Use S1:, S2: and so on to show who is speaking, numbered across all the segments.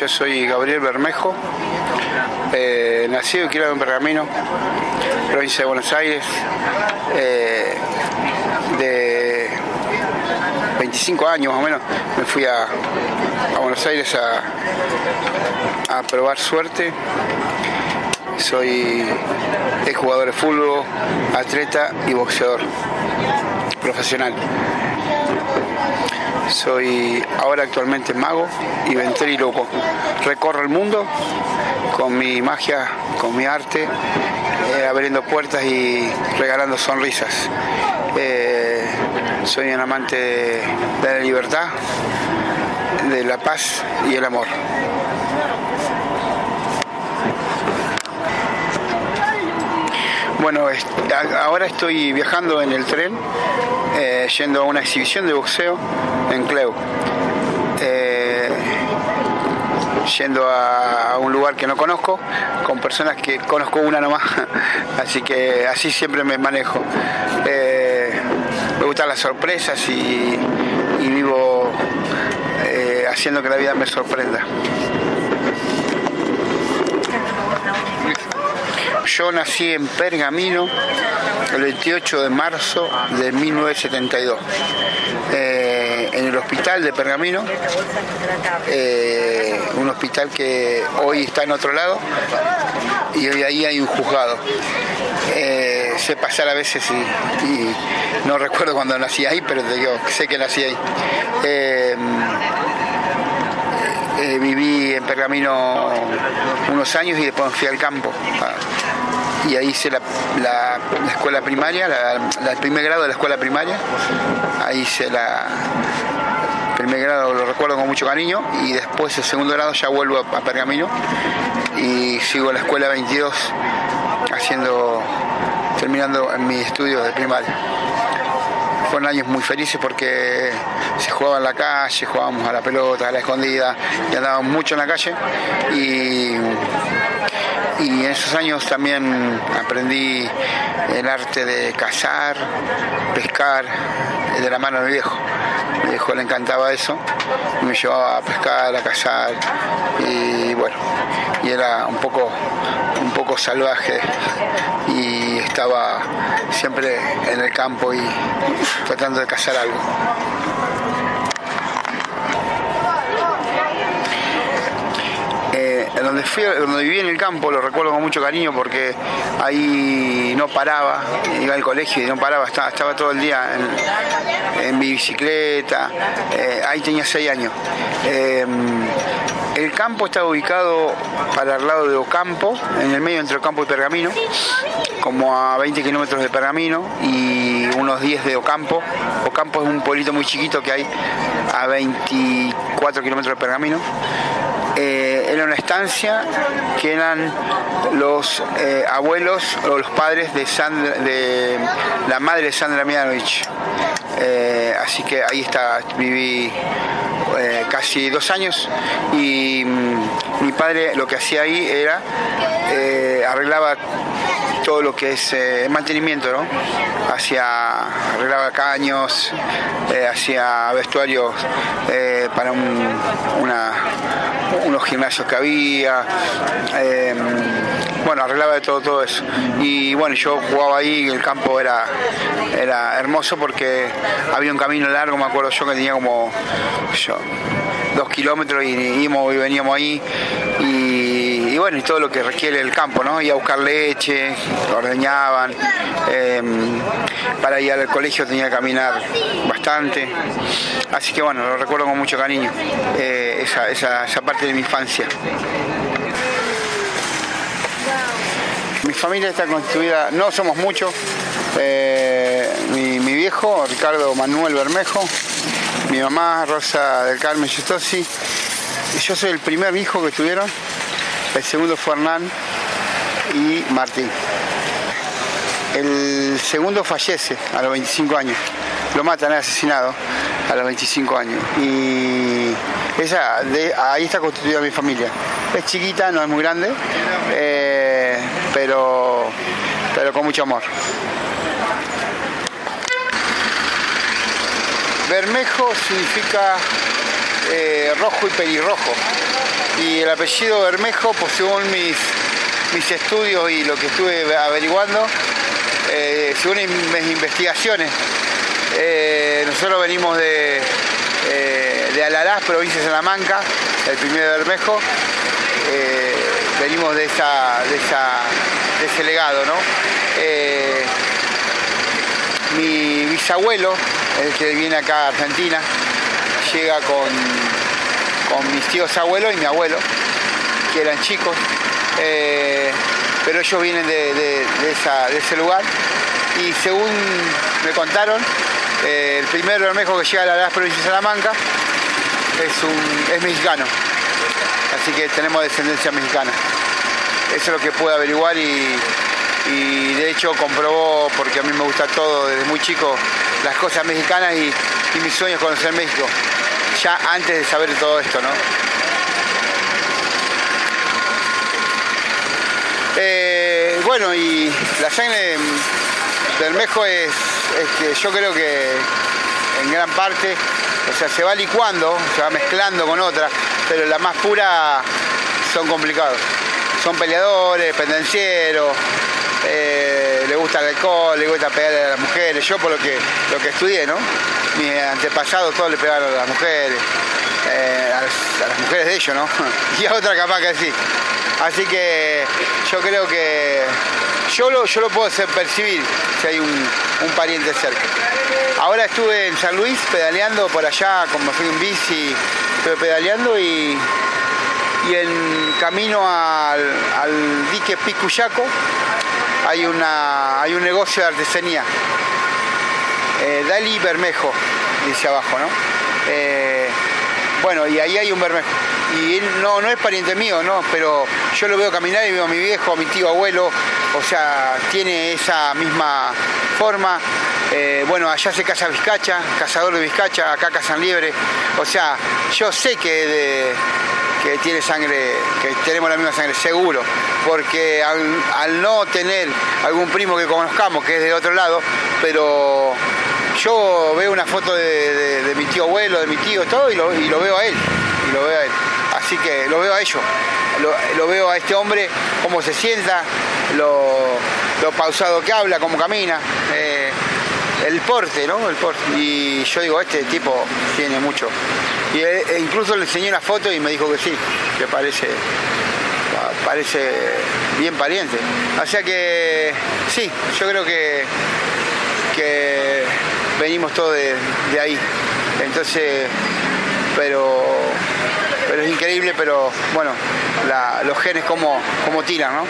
S1: yo soy Gabriel Bermejo, eh, nacido y criado en Pergamino, provincia de Buenos Aires, eh, de 25 años más o menos, me fui a, Buenos Aires a, a probar suerte. Soy jugador de fútbol, atleta y boxeador profesional. Soy ahora actualmente mago y ventríloco. Recorro el mundo con mi magia, con mi arte, eh, abriendo puertas y regalando sonrisas. Eh, soy un amante de la libertad, de la paz y el amor. Bueno, ahora estoy viajando en el tren, eh, yendo a una exhibición de boxeo en Cleu. Eh, yendo a, un lugar que no conozco, con personas que conozco una nomás, así que así siempre me manejo. Eh, me gustan las sorpresas y, vivo haciendo que la vida me sorprenda. Yo nací en Pergamino el 28 de marzo de 1972, eh, en el hospital de Pergamino, eh, un hospital que hoy está en otro lado y hoy ahí hay un juzgado. Eh, sé pasar a veces y, no recuerdo cuando nací ahí, pero digo, sé que nací ahí. viví en Pergamino unos años y después fui al campo y ahí hice la, escuela primaria, el primer grado de la escuela primaria, ahí hice la primer grado lo recuerdo con mucho cariño y después el segundo grado ya vuelvo a, Pergamino y sigo la escuela 22 haciendo terminando en mis estudios de primaria. Fueron años muy felices porque se jugaba en la calle, jugábamos a la pelota, a la escondida y andábamos mucho en la calle y y en esos años también aprendí el arte de cazar, pescar, de la mano de mi viejo. Mi viejo le encantaba eso, me llevaba a pescar, a cazar y bueno, y era un poco, un poco salvaje y estaba siempre en el campo y tratando de cazar algo. Donde, fui, viví en el campo lo recuerdo con mucho cariño porque ahí no paraba, iba al colegio y no paraba, estaba, todo el día en, mi bicicleta, eh, ahí tenía seis años. Eh, el campo estaba ubicado para el lado de Ocampo, en el medio entre Ocampo y Pergamino, como a 20 kilómetros de Pergamino y unos 10 de Ocampo. Ocampo es un pueblito muy chiquito que hay a 24 kilómetros de Pergamino. Eh, era una estancia que eran los eh, abuelos o los padres de, de la madre de Sandra Mianovich. Eh, así que ahí está, viví casi dos años y mm, mi padre lo que hacía ahí era arreglaba todo lo que es mantenimiento, ¿no? Hacía, arreglaba caños, hacía vestuarios para una unos gimnasios que había, em, bueno, arreglaba de todo, todo eso. Y bueno, yo jugaba ahí, el campo era, era hermoso porque había un camino largo, me acuerdo yo que tenía como dos kilómetros y íbamos y veníamos ahí bueno, y todo lo que requiere el campo, ¿no? Iba a buscar leche, ordeñaban, em, para ir al colegio tenía que caminar bastante, así que bueno, lo recuerdo con mucho cariño, eh, esa, parte de mi infancia. Mi familia está constituida, no somos muchos, eh, mi, viejo, Ricardo Manuel Bermejo, mi mamá, Rosa del Carmen Yustosi, yo soy el primer hijo que tuvieron, el segundo fue Hernán y Martín. El segundo fallece a los 25 años, lo matan, es asesinado a los 25 años. Y esa, ahí está constituida mi familia. Es chiquita, no es muy grande, eh, pero, pero con mucho amor. Bermejo significa eh, rojo y pelirrojo. Y el apellido Bermejo, pues según mis, mis estudios y lo que estuve averiguando, eh, según mis investigaciones, eh, nosotros venimos de, de Alalás, provincia de Salamanca, el primer de Bermejo. venimos de, esa, de, ese legado, ¿no? mi bisabuelo, el que viene acá a Argentina, llega con, con mis tíos abuelos y mi abuelo, que eran chicos, eh, pero ellos vienen de, ese lugar. Y según me contaron, eh, el primer bermejo que llega a la provincia de Salamanca es, un, mexicano, así que tenemos descendencia mexicana. Eso es lo que pude averiguar y, y de hecho comprobó, porque a mí me gusta todo desde muy chico, las cosas mexicanas y, y mi sueño es conocer México, ya antes de saber todo esto, ¿no? Eh, bueno, y la sangre del Mejo es, que yo creo que en gran parte, o sea, se va licuando, se va mezclando con otra, pero la más pura son complicados. Son peleadores, pendencieros, eh, le gusta el alcohol, le gusta pegarle a las mujeres, yo por lo que, lo que estudié, ¿no? Mis antepasados todos le pegaron a las mujeres, eh, a, las, mujeres de ellos, ¿no? y a otra capaz que sí. Así que yo creo que yo lo, yo lo puedo hacer percibir si hay un, pariente cerca. Ahora estuve en San Luis pedaleando por allá, como fui en bici, estuve pedaleando y, y en camino al, al dique Picuyaco hay, una, hay un negocio de artesanía. Eh, Dali Bermejo, dice abajo, ¿no? Eh, bueno, y ahí hay un Bermejo. Y él no, no es pariente mío, ¿no? Pero yo lo veo caminar y veo a mi viejo, a mi tío abuelo, o sea, tiene esa misma forma. Eh, bueno, allá se casa Vizcacha, cazador de Vizcacha, acá cazan liebre. O sea, yo sé que que tiene sangre, que tenemos la misma sangre, seguro, porque al, no tener algún primo que conozcamos, que es de otro lado, pero yo veo una foto de, mi tío abuelo, de mi tío, todo, y lo, veo a él. Así que lo veo a ellos, lo, veo a este hombre, cómo se sienta, lo, pausado que habla, cómo camina. Eh, el porte, ¿no? El porte. Y yo digo, este tipo tiene mucho. Y e incluso le enseñé una foto y me dijo que sí, que parece parece bien pariente. O sea que sí, yo creo que, que venimos todos de, ahí. Entonces, pero, pero es increíble, pero bueno, los genes como, como tiran, ¿no?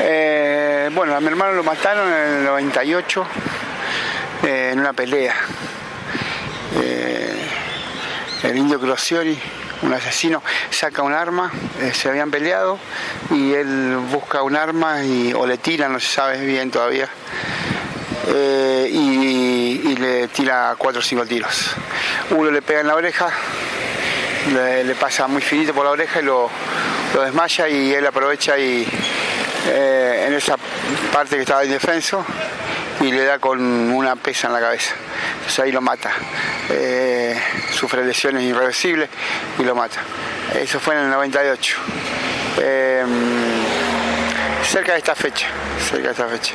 S1: Eh, bueno, a mi hermano lo mataron en el 98 eh, en una pelea. Eh, el indio Crociori, un asesino, saca un arma, se habían peleado y él busca un arma y, o le tira, no se sabe bien todavía. Y, le tira cuatro o cinco tiros. Uno le pega en la oreja, le, pasa muy finito por la oreja y lo, lo desmaya y él aprovecha y eh, en esa parte que estaba indefenso y le da con una pesa en la cabeza. Entonces ahí lo mata. Eh, sufre lesiones irreversibles y lo mata. Eso fue en el 98. Eh, cerca de esta fecha. Cerca de esta fecha.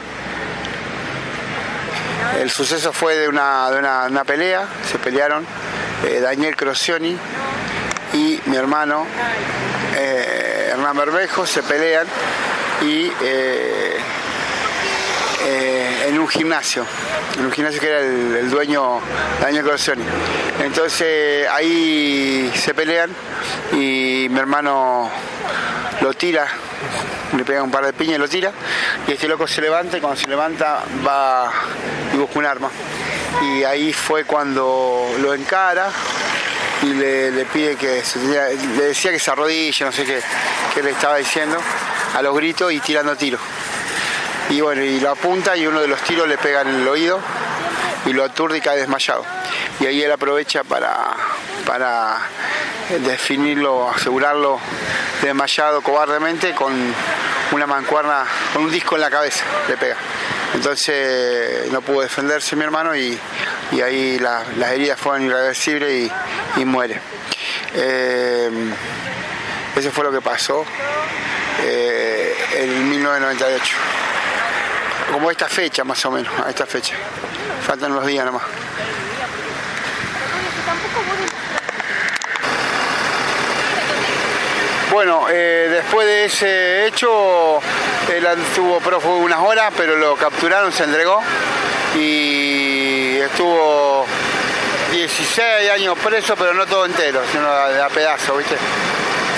S1: El suceso fue de una, de una, pelea, se pelearon Daniel Crocioni y mi hermano Hernán Bermejo, se pelean y eh, en un gimnasio, en un gimnasio que era el, dueño Daniel Corsoni. Entonces ahí se pelean y mi hermano lo tira, le pega un par de piñas y lo tira, y este loco se levanta y cuando se levanta va y busca un arma. Y ahí fue cuando lo encara y le, pide que se, le decía que se arrodille, no sé qué, qué le estaba diciendo a los gritos y tirando tiros. Y bueno, y lo apunta y uno de los tiros le pega en el oído y lo aturde y cae desmayado. Y ahí él aprovecha para, para definirlo, asegurarlo desmayado cobardemente con una mancuerna, con un disco en la cabeza, le pega. Entonces no pudo defenderse mi hermano y, ahí las heridas fueron irreversibles y, muere. Eh, eso fue lo que pasó eh, en 1998. Como esta fecha más o menos, a esta fecha. Faltan unos días nomás. Bueno, eh, después de ese hecho, él estuvo prófugo unas horas, pero lo capturaron, se entregó y estuvo 16 años preso, pero no todo entero, sino a pedazo, ¿viste?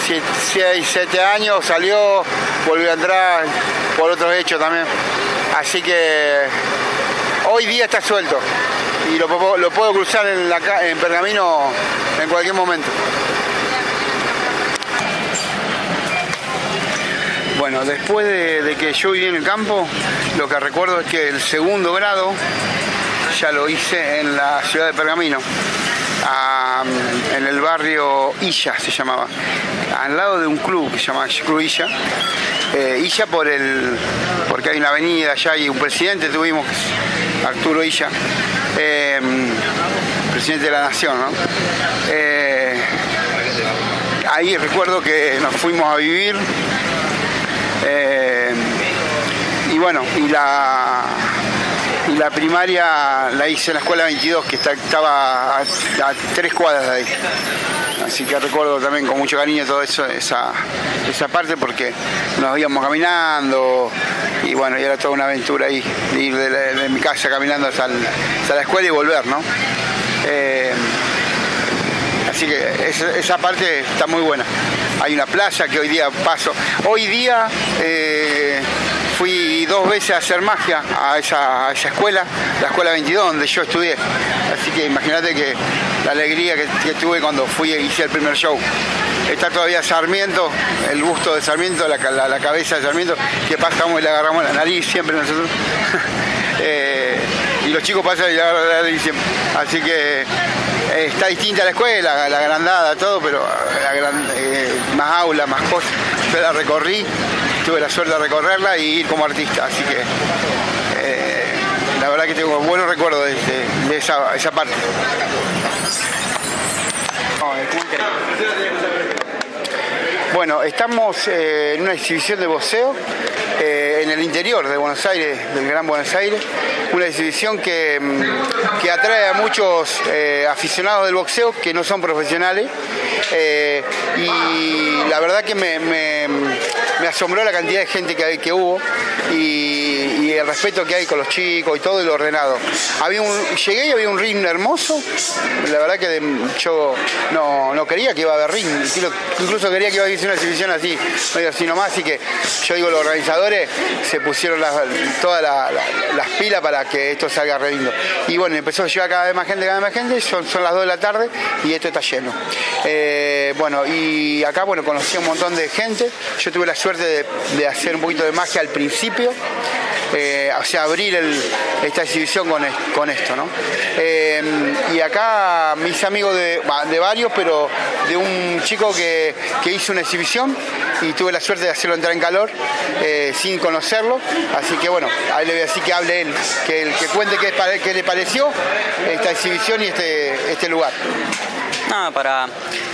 S1: 6, 7 años, salió, volvió a entrar por otros hechos también. Así que hoy día está suelto y lo, puedo cruzar en, la, en Pergamino en cualquier momento. Bueno, después de, que yo viví en el campo, lo que recuerdo es que el segundo grado ya lo hice en la ciudad de Pergamino, en el barrio Illa se llamaba, al lado de un club que se llama Club Illa. Eh, Illa por el, porque hay una avenida allá y un presidente tuvimos, Arturo Illa, eh, presidente de la nación. ¿no? Eh, ahí recuerdo que nos fuimos a vivir eh, y bueno, y la, la primaria la hice en la escuela 22, que estaba a, tres cuadras de ahí. Así que recuerdo también con mucho cariño todo eso, esa, esa parte, porque nos íbamos caminando y bueno, y era toda una aventura ahí, ir de, mi casa caminando hasta, la escuela y volver, ¿no? Eh, así que esa parte está muy buena hay una playa que hoy día paso. Hoy día eh, dos veces a hacer magia a esa, escuela, la escuela 22 donde yo estudié. Así que imagínate que la alegría que, tuve cuando fui y hice el primer show. Está todavía Sarmiento, el busto de Sarmiento, la, cabeza de Sarmiento, que pasamos y le agarramos la nariz siempre nosotros. Eh, y los chicos pasan y le agarran la nariz siempre. Así que eh, está distinta la escuela, la agrandada, todo, pero eh, más aula, más cosas. Yo la recorrí, tuve la suerte de recorrerla y ir como artista, así que eh, la verdad que tengo buenos recuerdos de, esa, parte. Bueno, estamos en una exhibición de boxeo en el interior de Buenos Aires, del Gran Buenos Aires, una exhibición que, mm, atrae a muchos eh, aficionados del boxeo que no son profesionales eh, y la verdad que me, asombró la cantidad de gente que, que hubo y, el respeto que hay con los chicos y todo y lo ordenado. Había un, llegué y había un ring hermoso, la verdad que yo no, quería que iba a haber ring, incluso quería que iba a haber una exhibición así, así nomás, así que yo digo, los organizadores se pusieron todas las pilas para que esto salga re lindo. Y bueno, empezó a llegar cada vez más gente, cada vez más gente, son, son las 2 de la tarde y esto está lleno. Eh, bueno, y acá, bueno, conocí a un montón de gente, yo tuve la suerte de hacer un poquito de magia al principio eh, o sea, abrir esta exhibición con, esto, ¿no? Eh, y acá mis amigos de, varios, pero de un chico que, hizo una exhibición y tuve la suerte de hacerlo entrar en calor eh, sin conocerlo, así que bueno, ahí le voy a decir que hable él, que, que cuente qué, qué le pareció esta exhibición y este, este lugar.
S2: Nada, para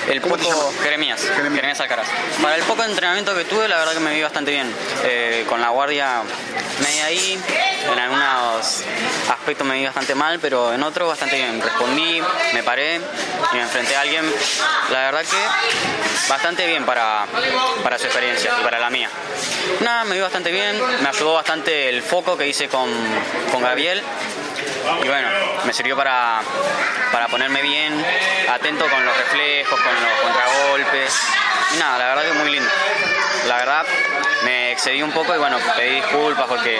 S2: el poco Jeremías, Jeremías, Alcaraz. Para el poco entrenamiento que tuve, la verdad que me vi bastante bien. Eh, con la guardia media ahí, en algunos aspectos me vi bastante mal, pero en otros bastante bien. Respondí, me paré y me enfrenté a alguien, la verdad que bastante bien para, para su experiencia y para la mía. Nada, me vi bastante bien, me ayudó bastante el foco que hice con, con Gabriel y bueno, me sirvió para, para ponerme bien, atento con los reflejos, con los contragolpes. Nada, la verdad que muy lindo. La verdad me excedí un poco y bueno, pedí disculpas porque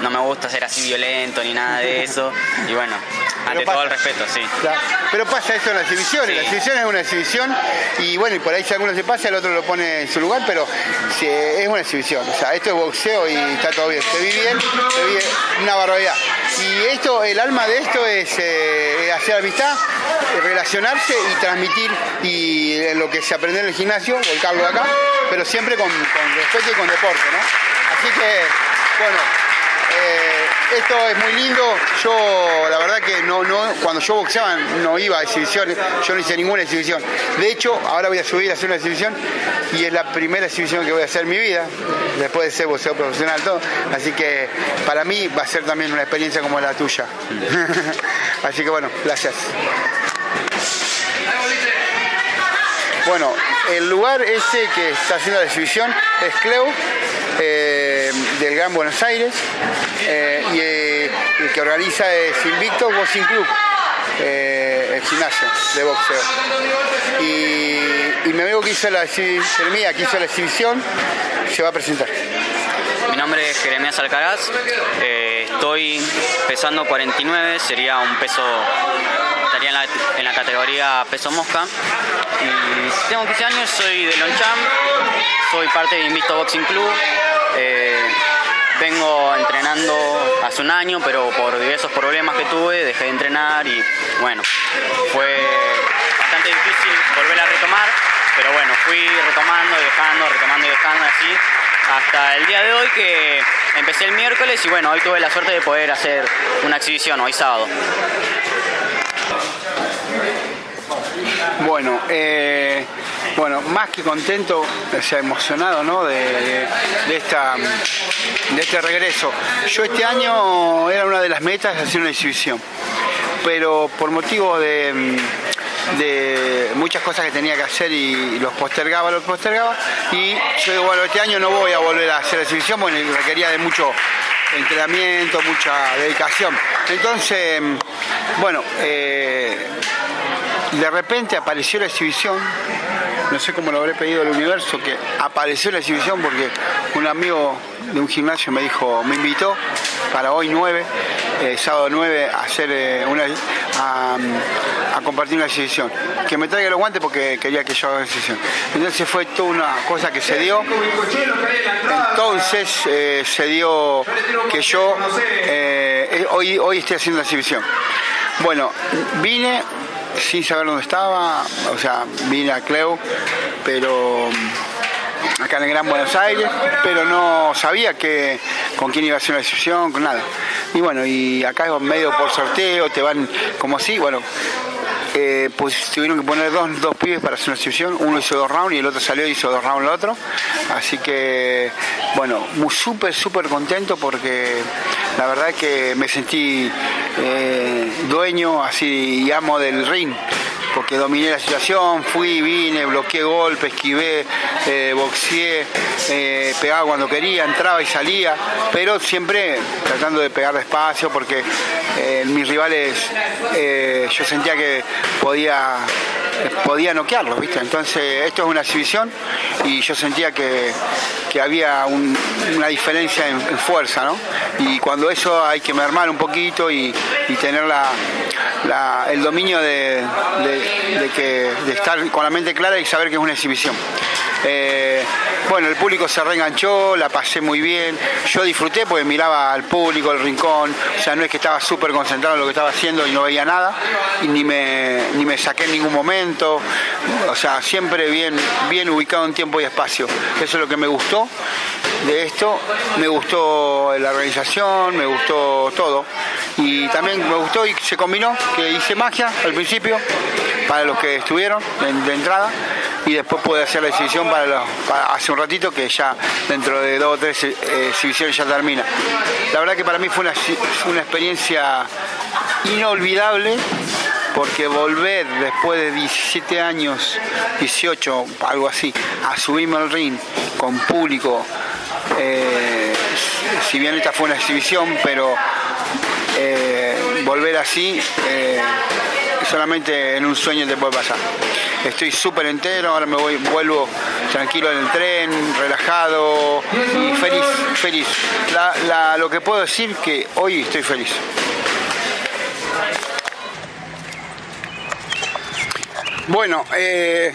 S2: no me gusta ser así violento ni nada de eso. Y bueno, ante todo el respeto, sí.
S1: Pero pasa eso en las exhibiciones, la exhibición es una exhibición y bueno, y por ahí si alguno se pasa, el otro lo pone en su lugar, pero es una exhibición. O sea, esto es boxeo y está todo bien. Se vi bien, se vi una barbaridad. Y esto, el alma de esto es eh, hacer amistad, relacionarse y transmitir y en lo que se aprende en el gimnasio, volcarlo acá, pero siempre con, respeto y con deporte, ¿no? Así que, bueno, eh, esto es muy lindo. Yo, la verdad que no, no, cuando yo boxeaba no iba a exhibiciones, yo no hice ninguna exhibición. De hecho, ahora voy a subir a hacer una exhibición y es la primera exhibición que voy a hacer en mi vida, después de ser boxeo profesional, todo. Así que para mí va a ser también una experiencia como la tuya. Así que bueno, gracias. Bueno, el lugar ese que está haciendo la exhibición es Cleu, eh, del Gran Buenos Aires, eh, y eh, el que organiza es Invicto Boxing Club, el gimnasio de boxeo. Y, mi amigo que hizo la, que hizo la exhibición, se va a presentar.
S2: Mi nombre es Jeremías Alcaraz, estoy pesando 49, sería un peso estaría en la, categoría peso mosca. Y tengo 15 años, soy de Longchamp, soy parte de Invicto Boxing Club. Eh, vengo entrenando hace un año, pero por diversos problemas que tuve dejé de entrenar y bueno, fue bastante difícil volver a retomar, pero bueno, fui retomando, dejando, retomando y dejando así hasta el día de hoy que empecé el miércoles y bueno, hoy tuve la suerte de poder hacer una exhibición hoy sábado.
S1: Bueno, eh, bueno, más que contento, o sea, emocionado ¿no? de, esta, de este regreso. Yo este año era una de las metas hacer una exhibición, pero por motivo de, muchas cosas que tenía que hacer y los postergaba, los postergaba, y yo digo, bueno, este año no voy a volver a hacer la exhibición porque requería de mucho entrenamiento, mucha dedicación. Entonces, bueno, eh, de repente apareció la exhibición, no sé cómo lo habré pedido al universo, que apareció la exhibición porque un amigo de un gimnasio me dijo, me invitó para hoy 9, eh, sábado 9, a hacer eh, una a, compartir una exhibición. Que me traiga los guantes porque quería que yo haga la exhibición. Entonces fue toda una cosa que se dio. Entonces eh, se dio que yo hoy, hoy estoy haciendo la exhibición. Bueno, vine sin saber dónde estaba, o sea, vine a Cleu, pero mm, acá en el Gran Buenos Aires, pero no sabía que con quién iba a ser la exhibición, con nada. Y bueno, y acá es medio por sorteo, te van como así, bueno, eh, pues tuvieron que poner dos, dos pibes para hacer una exhibición, uno hizo dos rounds y el otro salió y hizo dos rounds el otro. Así que, bueno, súper, súper contento porque la verdad que me sentí eh, dueño así y amo del ring porque dominé la situación, fui, vine, bloqueé golpes, esquivé, eh, boxeé, eh, pegaba cuando quería, entraba y salía, pero siempre tratando de pegar despacio porque eh, mis rivales yo sentía que podía podía noquearlos, ¿viste? Entonces, esto es una exhibición y yo sentía que, había una diferencia en, fuerza, ¿no? Y cuando eso hay que mermar un poquito y, tener el dominio de, que, de estar con la mente clara y saber que es una exhibición. Eh, bueno, el público se reenganchó, la pasé muy bien. Yo disfruté porque miraba al público, el rincón. O sea, no es que estaba súper concentrado en lo que estaba haciendo y no veía nada. Y ni me, ni me saqué en ningún momento. O sea, siempre bien, bien ubicado en tiempo y espacio. Eso es lo que me gustó de esto. Me gustó la organización, me gustó todo. Y también me gustó y se combinó que hice magia al principio para los que estuvieron de, entrada y después pude hacer la exhibición para, hace un ratito que ya dentro de dos o tres exhibiciones ya termina. La verdad que para mí fue una, una experiencia inolvidable porque volver después de 17 años, 18, algo así, a subirme al ring con público, eh, si bien esta fue una exhibición, pero eh, volver así solamente en un sueño te puede pasar. Estoy súper entero, ahora me voy, vuelvo tranquilo en el tren, relajado y feliz, feliz. lo que puedo decir que hoy estoy feliz. Bueno, eh,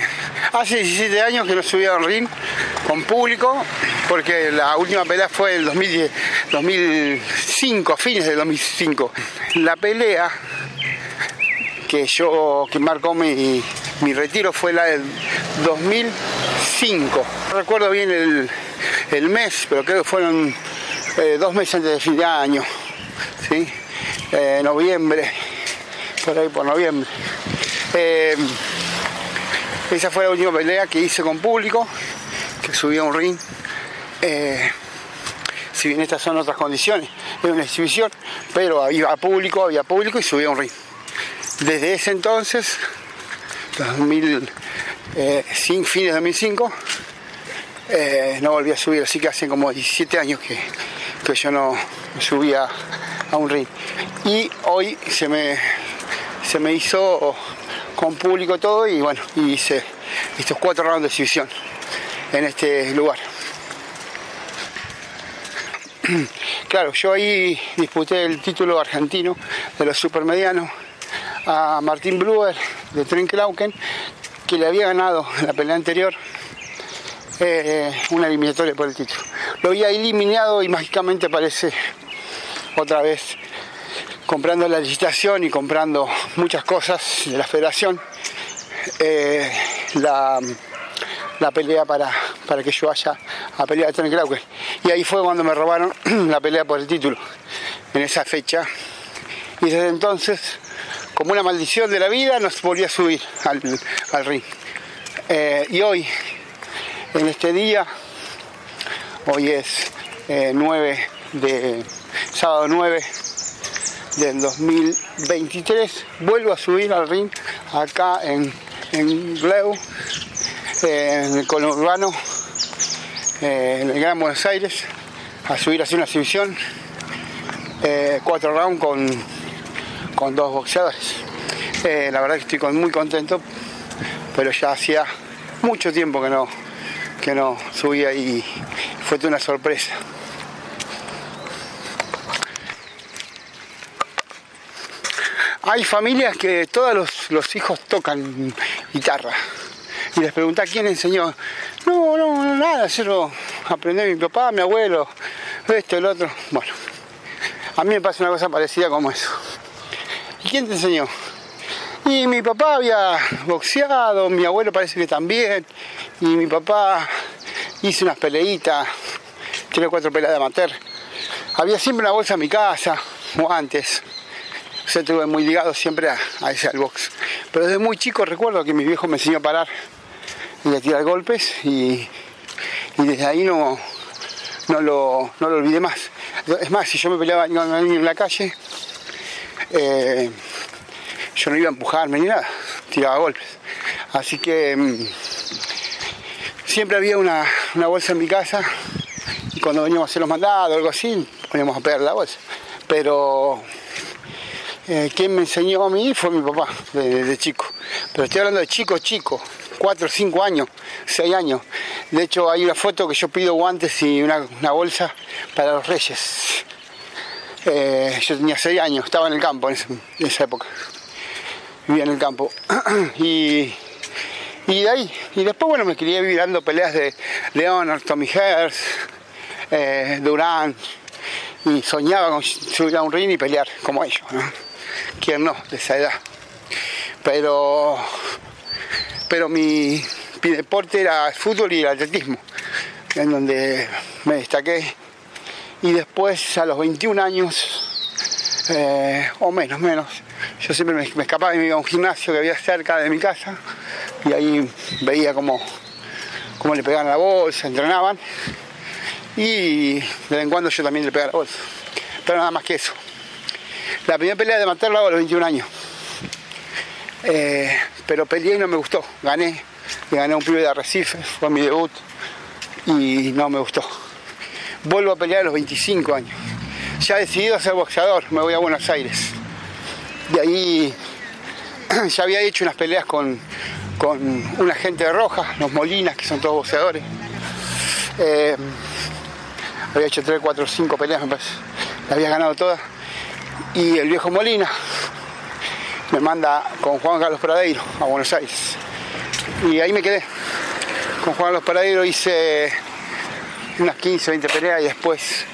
S1: hace 17 años que no subía al ring con público, porque la última pelea fue el 2010, 2005, a fines de 2005. La pelea que yo, que marcó mi, mi retiro fue la del 2005. No recuerdo bien el, el, mes, pero creo que fueron eh, dos meses antes de fin de año. ¿sí? Eh, noviembre, por ahí por noviembre. Eh, esa fue la última pelea que hice con público, que subí a un ring. Eh, si bien estas son otras condiciones, es una exhibición, pero había público, había público y subí a un ring. Desde ese entonces, 2005, fines de 2005, no volví a subir, así que hace como 17 años que, que yo no subía a un ring. Y hoy se me, se me hizo con público todo y bueno, hice estos cuatro rounds de exhibición en este lugar. Claro, yo ahí disputé el título argentino de los supermedianos a Martín Bluer de Trenklauken, que le había ganado en la pelea anterior eh, una eliminatoria por el título. Lo había eliminado y mágicamente aparece otra vez comprando la licitación y comprando muchas cosas de la federación, eh, la, pelea para, para, que yo vaya a pelear a Tony Y ahí fue cuando me robaron la pelea por el título, en esa fecha. Y desde entonces, como una maldición de la vida, nos volví a subir al, ring. Eh, y hoy, en este día, hoy es 9 eh, de sábado 9 del 2023. Vuelvo a subir al ring acá en, en Gleu, eh, en el conurbano, eh, en el Buenos Aires, a subir a hacer una exhibición. Eh, cuatro rounds con, con dos boxeadores. la verdad que estoy muy contento, pero ya hacía mucho tiempo que no, que no subía y fue una sorpresa. Hay familias que todos los, hijos tocan guitarra. Y les pregunta quién enseñó. No, no, nada, yo lo aprendí mi papá, mi abuelo, esto, el otro. Bueno, a mí me pasa una cosa parecida como eso. ¿Y quién te enseñó? Y mi papá había boxeado, mi abuelo parece que también, y mi papá hizo unas peleitas, tres o cuatro peleas de amateur. Había siempre una bolsa en mi casa, guantes. Yo estuve muy ligado siempre a, ese al box. Pero desde muy chico recuerdo que mi viejo me enseñó a parar y a tirar golpes y, desde ahí no, no, lo, no lo olvidé más. Es más, si yo me peleaba con en la calle, eh, yo no iba a empujarme ni nada, tiraba golpes. Así que mm, siempre había una, una, bolsa en mi casa y cuando veníamos a hacer los mandados o algo así, poníamos a pegar la bolsa. Pero eh, quien me enseñó a mí fue mi papá, de, chico. Pero estoy hablando de chico, chico, 4, 5 años, 6 años. De hecho, hay una foto que yo pido guantes y una, bolsa para los reyes. Eh, yo tenía 6 años, estaba en el campo en, esa época. Vivía en el campo. y, de ahí, y después, bueno, me quería vivir dando peleas de Leonard, Tommy Hers, eh, Durán. Y soñaba con subir a un ring y pelear como ellos. Quién no, de esa edad. Pero, pero mi, deporte era el fútbol y el atletismo, en donde me destaqué. Y después, a los 21 años, eh, o menos, menos, yo siempre me, escapaba y me iba a un gimnasio que había cerca de mi casa y ahí veía cómo, cómo le pegaban la bolsa, entrenaban y de vez en cuando yo también le pegaba la bolsa. Pero nada más que eso. La primera pelea de matarlo a los 21 años. Eh, pero peleé y no me gustó. Gané. gané un pibe de Arrecife, fue mi debut. Y no me gustó. Vuelvo a pelear a los 25 años. Ya he decidido ser boxeador, me voy a Buenos Aires. De ahí ya había hecho unas peleas con, con una gente de Roja, los Molinas, que son todos boxeadores. Eh, había hecho 3, 4, 5 peleas, me parece. Las había ganado todas y el viejo Molina me manda con Juan Carlos Paradeiro a Buenos Aires. Y ahí me quedé. Con Juan Carlos Paradeiro hice unas 15, 20 peleas y después,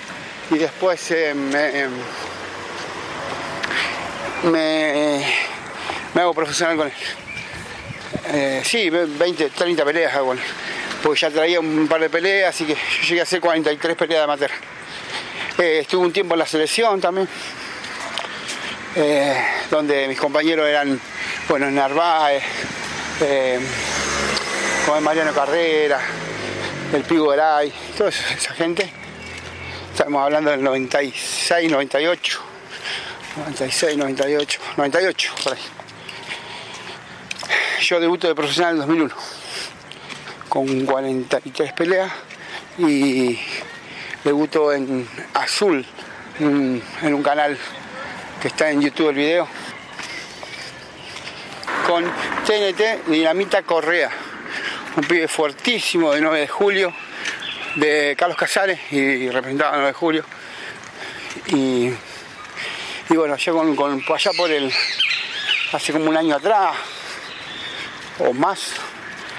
S1: y después eh, me, me, hago profesional con él. Eh, sí, 20, 30 peleas hago Porque ya traía un par de peleas, así que yo llegué a hacer 43 peleas de amateur. Eh, estuve un tiempo en la selección también eh, donde mis compañeros eran, bueno, Narváez, eh, Mariano Carrera, el Pigo Geray, toda esa gente. Estamos hablando del 96, 98, 96, 98, 98, por ahí. Yo debuto de profesional en 2001, con 43 peleas y debuto en Azul, en, un canal que está en YouTube el video, con TNT Dinamita Correa, un pibe fuertísimo de 9 de julio, de Carlos Casares y representaba 9 de julio. Y, bueno, yo con, allá por el, hace como un año atrás o más,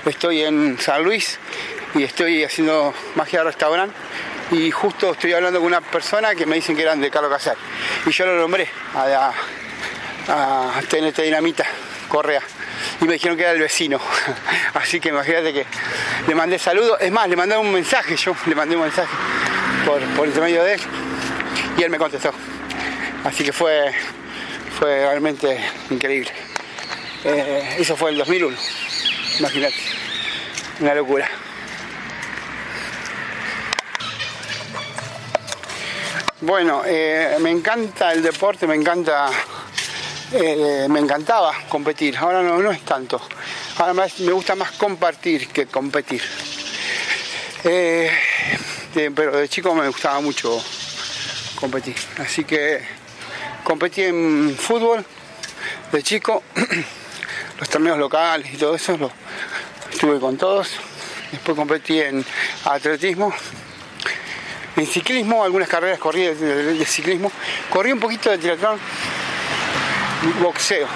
S1: estoy en San Luis y estoy haciendo magia de restaurante y justo estoy hablando con una persona que me dicen que eran de Carlos Casar y yo lo nombré a, a, a TNT Dinamita Correa. Y me dijeron que era el vecino. Así que imagínate que le mandé saludos. Es más le mandé un mensaje yo le mandé un mensaje por, por intermedio de él. Y él me contestó. Así que fue fue realmente increíble. Eh, eso fue el 2001 imagínate. Una locura Bueno, eh, me encanta el deporte, me encanta, eh, me encantaba competir. Ahora no, no es tanto. Ahora me gusta más compartir que competir. Eh, pero de chico me gustaba mucho competir. Así que competí en fútbol de chico, los torneos locales y todo eso, lo, estuve con todos. Después competí en atletismo en ciclismo, algunas carreras corrí de, ciclismo, corrí un poquito de triatlón, boxeo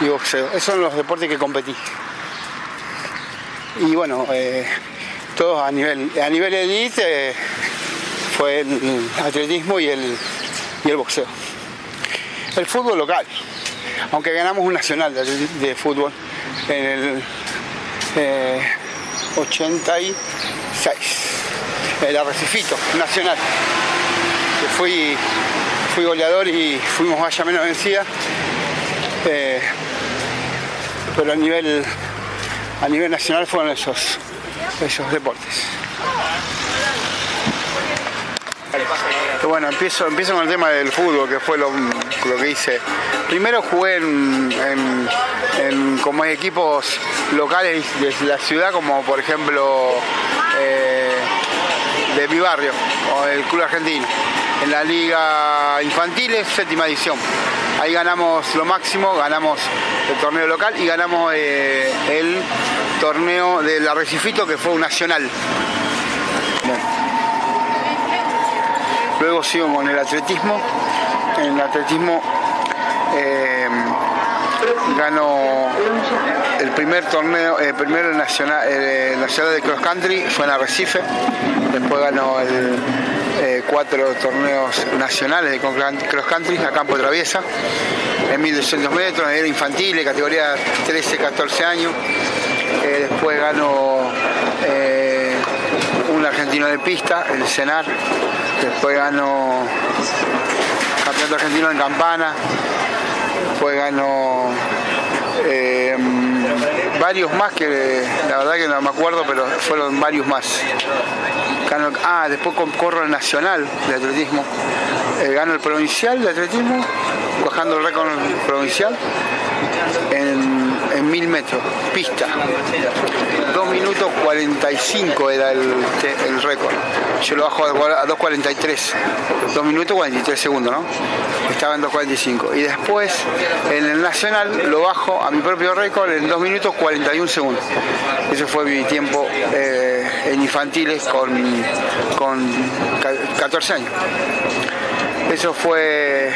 S1: y boxeo. Esos son los deportes que competí. Y bueno, eh, todos a nivel, a nivel elite fue el atletismo y el, y el boxeo. El fútbol local, aunque ganamos un nacional de, fútbol en el 86 eh, el Arrecifito Nacional. Que fui, fui goleador y fuimos vaya menos vencida. Eh, pero a nivel, a nivel nacional fueron esos, esos deportes. Bueno, empiezo, empiezo con el tema del fútbol, que fue lo, que hice. Primero jugué en, como equipos locales de la ciudad, como por ejemplo eh, de mi barrio, el Club Argentino. En la Liga Infantiles, séptima edición. Ahí ganamos lo máximo, ganamos el torneo local y ganamos eh, el torneo del Arrecifito, que fue un nacional. Luego sigo con el atletismo. En el atletismo eh, ganó el primer torneo, el primer nacional, eh, nacional de cross country fue en Arrecife, después ganó el, eh, cuatro torneos nacionales de cross country a campo traviesa, en 1200 metros, era infantil, categoría 13-14 años, eh, después ganó un argentino de pista, el Senar, después ganó campeonato argentino en campana, después ganó varios más que la verdad que no me acuerdo, pero fueron varios más. ah, después corro el nacional de atletismo. Eh, gano el provincial de atletismo, bajando el récord provincial en, mil metros, pista. 2 minutos 45 era el, el récord. Yo lo bajo a 2.43. 2 minutos 43 segundos, ¿no? Estaba en 2.45. Y después en el nacional lo bajo a mi propio récord en 2 minutos 41 segundos. Ese fue mi tiempo eh, en infantiles con, con 14 años. Eso fue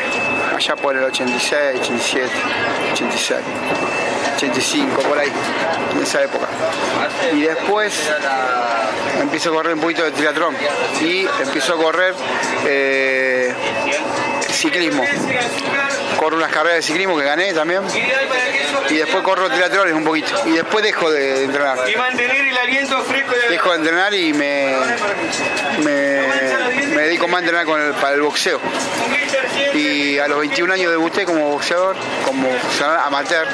S1: allá por el 86, 87, 86, 85, por ahí, en esa época. Y después empiezo a correr un poquito de triatlón y empiezo a correr eh, ciclismo corro unas carreras de ciclismo que gané también. Y después corro triatlones un poquito. Y después dejo de entrenar.
S3: Y mantener el aliento fresco.
S1: Dejo de entrenar y me, me, dedico más a entrenar para el boxeo. Y a los 21 años debuté como boxeador, como boxeador amateur.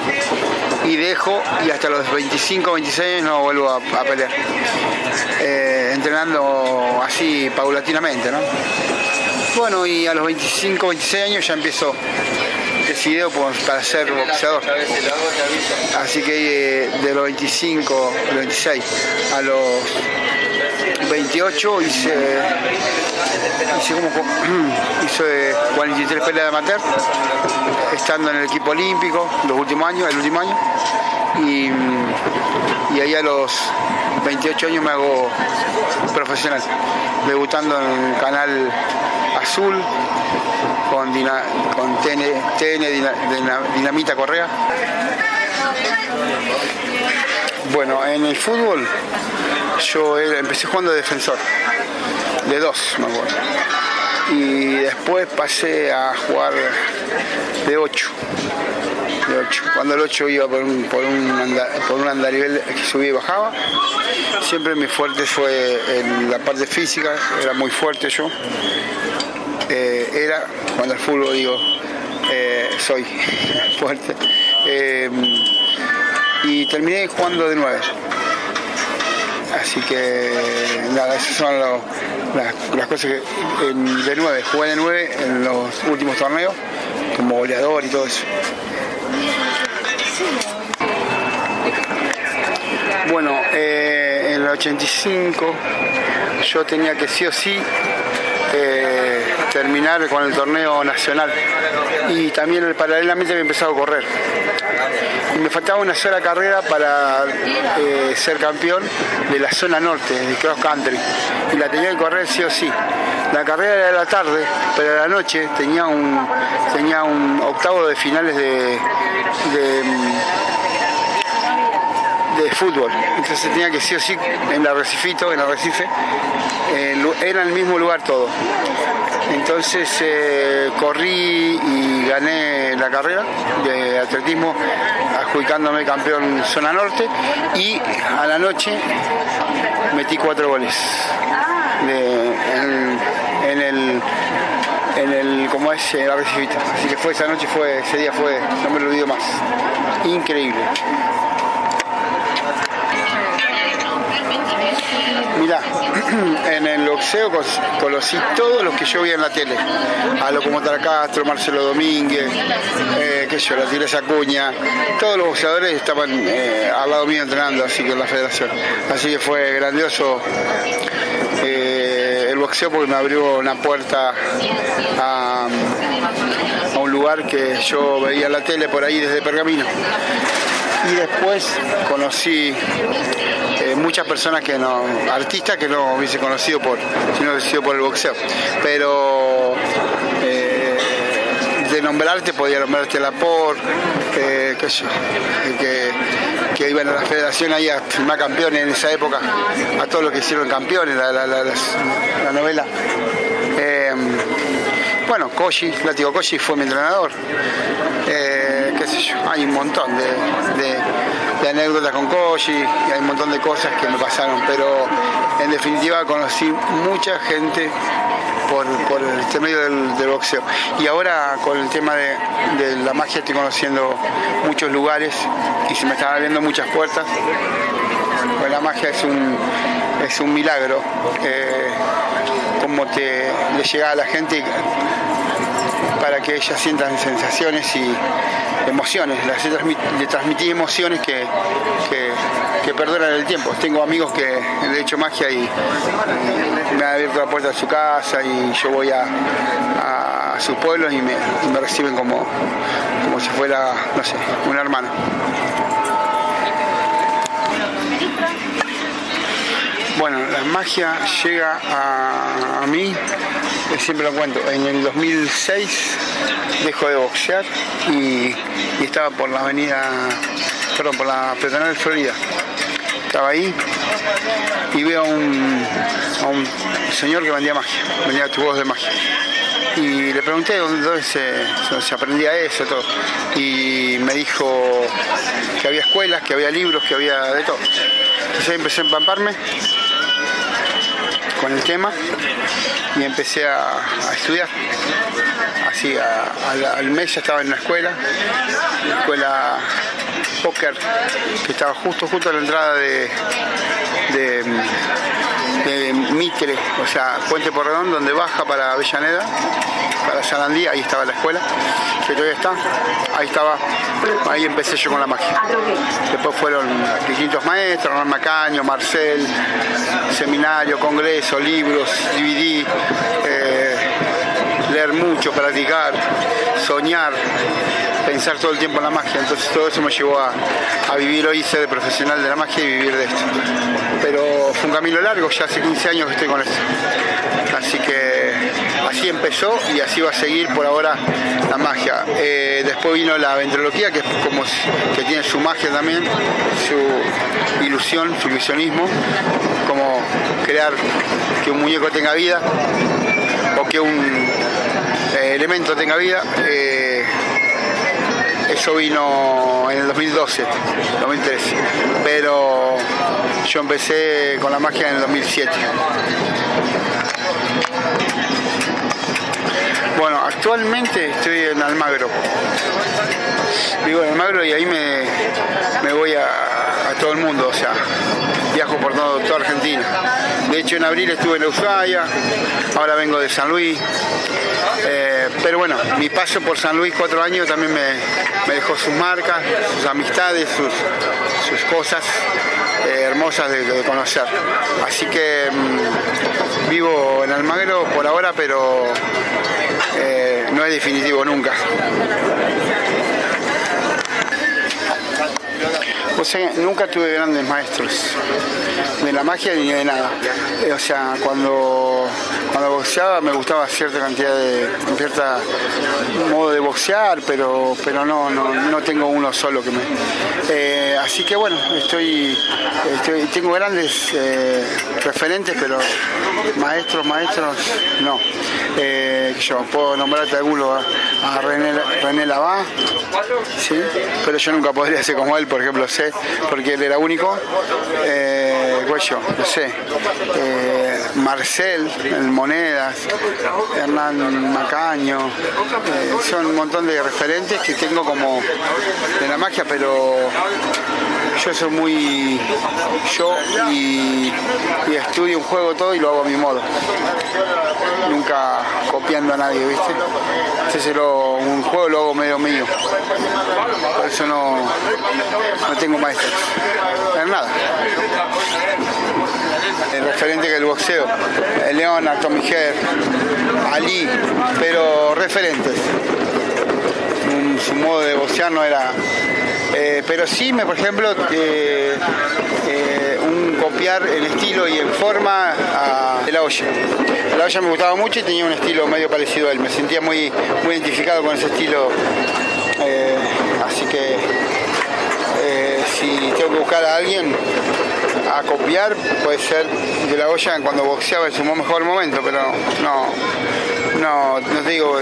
S1: Y dejo y hasta los 25, 26 años no vuelvo a, pelear. Eh, entrenando así paulatinamente, ¿no? Bueno, y a los 25, 26 años ya empiezo decidido para ser boxeador. Así que eh, de los 25, 26 a los 28 hice, hice, como, hice 43 peleas de amateur, estando en el equipo olímpico los últimos años, el último año. Y, y ahí a los 28 años me hago profesional, debutando en el canal Azul con, con TN, Dinamita Correa. Bueno, en el fútbol yo empecé jugando de defensor, de dos, me acuerdo. Y después pasé a jugar de ocho cuando el 8 iba por un, por un, por un andarivel que subía y bajaba, siempre mi fuerte fue en la parte física, era muy fuerte yo. Eh, era, cuando el fútbol digo, eh, soy fuerte. Eh, y terminé jugando de 9. Así que nada, esas son las, cosas que de 9, jugué de 9 en los últimos torneos, como goleador y todo eso. Bueno, en el 85 yo tenía que sí o sí terminar con el torneo nacional y también paralelamente me empezado a correr. Y me faltaba una sola carrera para eh, ser campeón de la zona norte, de cross country. Y la tenía que correr sí o sí. La carrera era de la tarde, pero a la noche tenía un, tenía un octavo de finales de fútbol. Entonces tenía que sí o sí en la Recifito, en Arrecife, eh, era el mismo lugar todo. Entonces eh, corrí y gané la carrera de atletismo adjudicándome campeón zona norte y a la noche metí cuatro goles en, el en el como es el Arrecifito. Así que fue esa noche fue ese día fue no me lo olvido más. Increíble. en el boxeo conocí todos los que yo vi en la tele. A Locomotora Castro, Marcelo Domínguez, eh, qué yo, la Tigresa Cuña. Todos los boxeadores estaban eh, al lado mío entrenando, así que la federación. Así que fue grandioso eh, el boxeo porque me abrió una puerta a, a un lugar que yo veía en la tele por ahí desde Pergamino. Y después conocí muchas personas que no, artistas que no hubiese conocido por, si no hubiese sido por el boxeo. Pero eh, de nombrarte podía nombrarte la por, eh, qué sé que, que iban a la federación ahí a firmar campeones en esa época, a todos los que hicieron campeones, la, la, novela. Eh, bueno, Koji, Látigo Koji fue mi entrenador. yo, hay un montón de anécdotas con Koji hay un montón de cosas que me pasaron, pero en definitiva conocí mucha gente por, el este medio del, boxeo. Y ahora con el tema de, la magia estoy conociendo muchos lugares y se me están abriendo muchas puertas. Pues la magia es un, es un milagro, eh, como te le llega a la gente para que ellas sientan sensaciones y emociones, le transmití emociones que, que, perduran el tiempo. Tengo amigos que han hecho magia y, me han abierto la puerta de su casa y yo voy a, sus pueblos y me, y me reciben como, como si fuera, no sé, un hermano. Bueno, la magia llega a, mí, siempre lo cuento, en el 2006 dejo de boxear y, estaba por la avenida, perdón, por la peatonal de Florida. Estaba ahí y veo a un, señor que vendía magia, vendía tubos de magia. y le pregunté dónde, se, aprendía eso, todo. Y me dijo que había escuelas, que había libros, que había de todo. Entonces empecé a empamparme con el tema y empecé a, estudiar. Así, al mes ya estaba en una escuela, una escuela póker que estaba justo, justo a la entrada de, de, Mitre, o sea, Puente Porredón, donde baja para Avellaneda, para Salandí, ahí estaba la escuela, que todavía está, ahí estaba, ahí empecé yo con la magia. Después fueron distintos maestros, Hernán Macaño, Marcel, seminario, congreso, libros, DVD, eh, leer mucho, practicar, soñar, pensar todo el tiempo en la magia. Entonces todo eso me llevó a, vivir hoy, ser profesional de la magia y vivir de esto. Pero fue un camino largo, ya hace 15 años que estoy con esto. Así que así empezó y así va a seguir por ahora la magia. Eh, después vino la ventrología, que es como que tiene su magia también, su ilusión, su ilusionismo, como crear que un muñeco tenga vida o que un eh, elemento tenga vida. Eh, eso vino en el 2012, 2013. Pero yo empecé con la magia en el 2007. Bueno, actualmente estoy en Almagro. Vivo en Almagro y ahí me, me voy a, todo el mundo, o sea, viajo por todo, toda Argentina. De hecho, en abril estuve en Ushuaia, ahora vengo de San Luis. Pero bueno, mi paso por San Luis cuatro años también me, dejó sus marcas, sus amistades, sus, cosas eh, hermosas de, conocer. Así que mm, vivo en Almagro por ahora, pero eh, no es definitivo nunca. O sea, nunca tuve grandes maestros de la magia ni de nada. Eh, o sea, cuando, cuando boxeaba me gustaba cierta cantidad de, cierta modo de boxear, pero, pero no, no, tengo uno solo que me. Eh, así que bueno, estoy, tengo grandes eh, referentes, pero maestros, maestros, no. yo puedo nombrarte alguno a, René, René Lavá, ¿sí? pero yo nunca podría ser como él, por ejemplo, sé porque él era único. Eh, no sé, eh, Marcel, en Monedas, Hernán Macaño, eh, son un montón de referentes que tengo como de la magia, pero yo soy muy yo y, estudio un juego todo y lo hago a mi modo. Nunca copiando a nadie, ¿viste? Entonces un juego lo hago medio mío. Por eso no, no tengo maestros. En nada. El referente que el boxeo. León, Tommy Head, Ali, pero referentes. su modo de boxear no era eh, pero sí, me, por ejemplo, eh, eh, un copiar el estilo y en forma de la olla. La olla me gustaba mucho y tenía un estilo medio parecido a él. Me sentía muy, muy identificado con ese estilo. así que si tengo que buscar a alguien a copiar, puede ser de la olla cuando boxeaba en su mejor momento, pero no, no, no digo,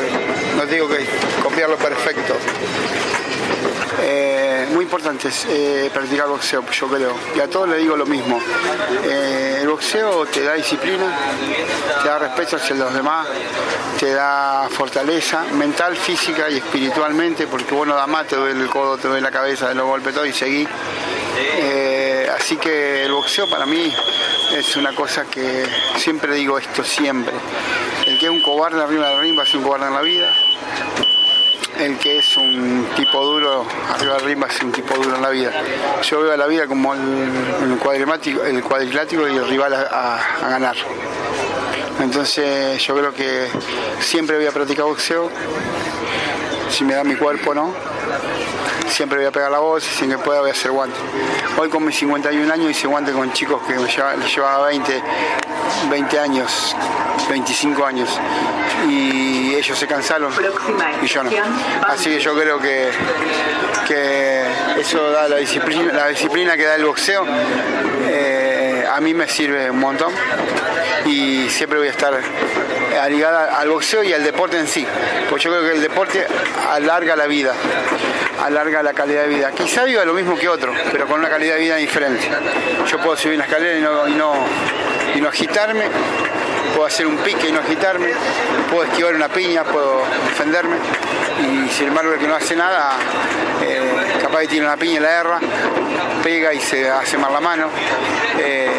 S1: no digo que copiarlo perfecto. Eh, muy importante es eh, practicar boxeo, yo creo. Y a todos le digo lo mismo. Eh, el boxeo te da disciplina, te da respeto hacia los demás, te da fortaleza mental, física y espiritualmente, porque bueno, da más, te duele el codo, te duele la cabeza, de los golpes todo y seguí. Así que el boxeo para mí es una cosa que siempre digo esto, siempre. El que es un cobarde arriba del ring va a un cobarde en la vida el que es un tipo duro arriba del ring va a un tipo duro en la vida. Yo veo a la vida como el, el y el rival a, ganar. Entonces yo creo que siempre voy a practicar boxeo, si me da mi cuerpo no, siempre voy a pegar la voz y sin que pueda voy a hacer guante. Hoy con mis 51 años hice guante con chicos que me llevaba, 20, 20 años, 25 años y ellos se cansaron y yo no. Así que yo creo que, que eso da la disciplina, la disciplina que da el boxeo. Eh, a mí me sirve un montón y siempre voy a estar ligada al boxeo y al deporte en sí. Porque yo creo que el deporte alarga la vida, alarga la calidad de vida. Quizá viva lo mismo que otro, pero con una calidad de vida diferente. Yo puedo subir una escalera y no, y no, agitarme, puedo hacer un pique y no agitarme, puedo esquivar una piña, puedo defenderme y sin embargo el que no hace nada, eh, capaz que tiene una piña y la erra, pega y se hace mal la mano. Eh,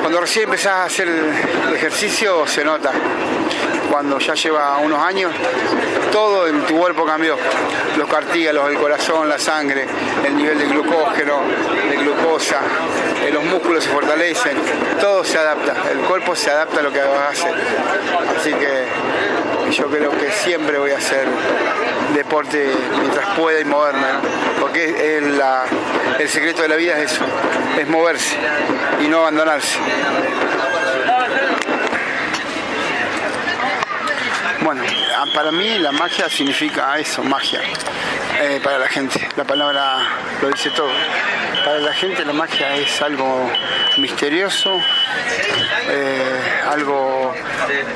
S1: cuando recién empezás a hacer el ejercicio se nota. Cuando ya lleva unos años, todo en tu cuerpo cambió. Los cartílags, el corazón, la sangre, el nivel de glucógeno, de glucosa, eh, los músculos se fortalecen, todo se adapta. El cuerpo se adapta a lo que hacer. Así que yo creo que siempre voy a hacer deporte mientras pueda y moverme, porque el secreto de la vida es eso, es moverse y no abandonarse. Bueno, para mí la magia significa eso, magia. Eh, para la gente, la palabra lo dice todo. Para la gente la magia es algo misterioso, eh, algo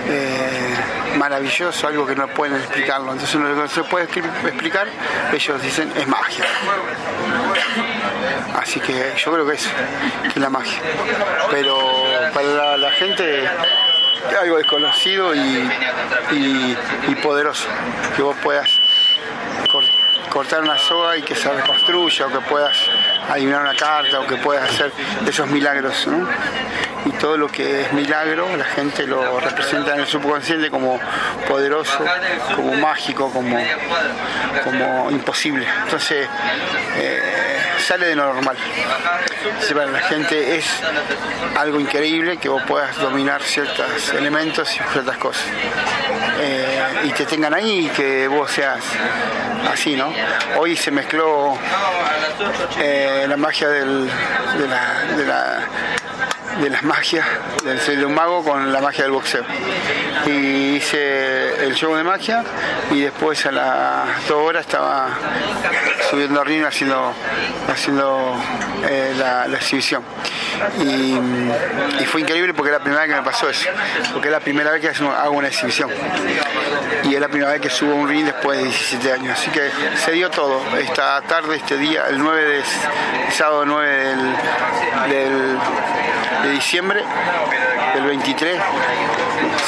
S1: eh, maravilloso, algo que no pueden explicarlo. Entonces lo que no se puede explicar, ellos dicen es magia. Así que yo creo que es, es la magia. Pero para la, gente es algo desconocido y, y, poderoso, que vos puedas cortar una soga y que se reconstruya o que puedas adivinar una carta o que puedas hacer esos milagros. Y todo lo que es milagro, la gente lo representa en el subconsciente como poderoso, como mágico, como, como imposible. Entonces, eh, sale de lo normal. para la gente es algo increíble que vos puedas dominar ciertos elementos y ciertas cosas. Eh, y te tengan ahí y que vos seas así, ¿no? Hoy se mezcló eh, la magia de de las magias, del ser de un mago con la magia del boxeo. Y hice el show de magia y después a las dos horas estaba subiendo a ring haciendo, haciendo eh, la, exhibición. Y, fue increíble porque es la primera vez que me pasó eso, porque es la primera vez que hago una exhibición. Y es la primera vez que subo un ring después de 17 años. Así que se dio todo. Esta tarde, este día, el 9 de sábado 9 del de diciembre del 23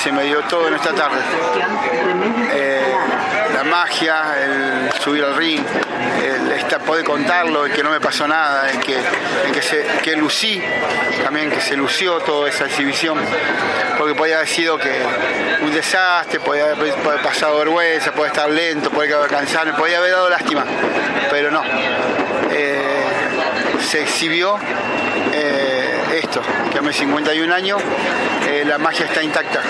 S1: se me dio todo en esta tarde. Eh, magia, el subir al ring, el poder contarlo, el que no me pasó nada, el que, que, se, lucí, también que se lució toda esa exhibición, porque podía haber sido que un desastre, podía haber, pasado vergüenza, podía estar lento, podía haber cansado, podía haber dado lástima, pero no. Eh, se exhibió. Eh, esto, que a mis 51 años eh, la magia está intacta.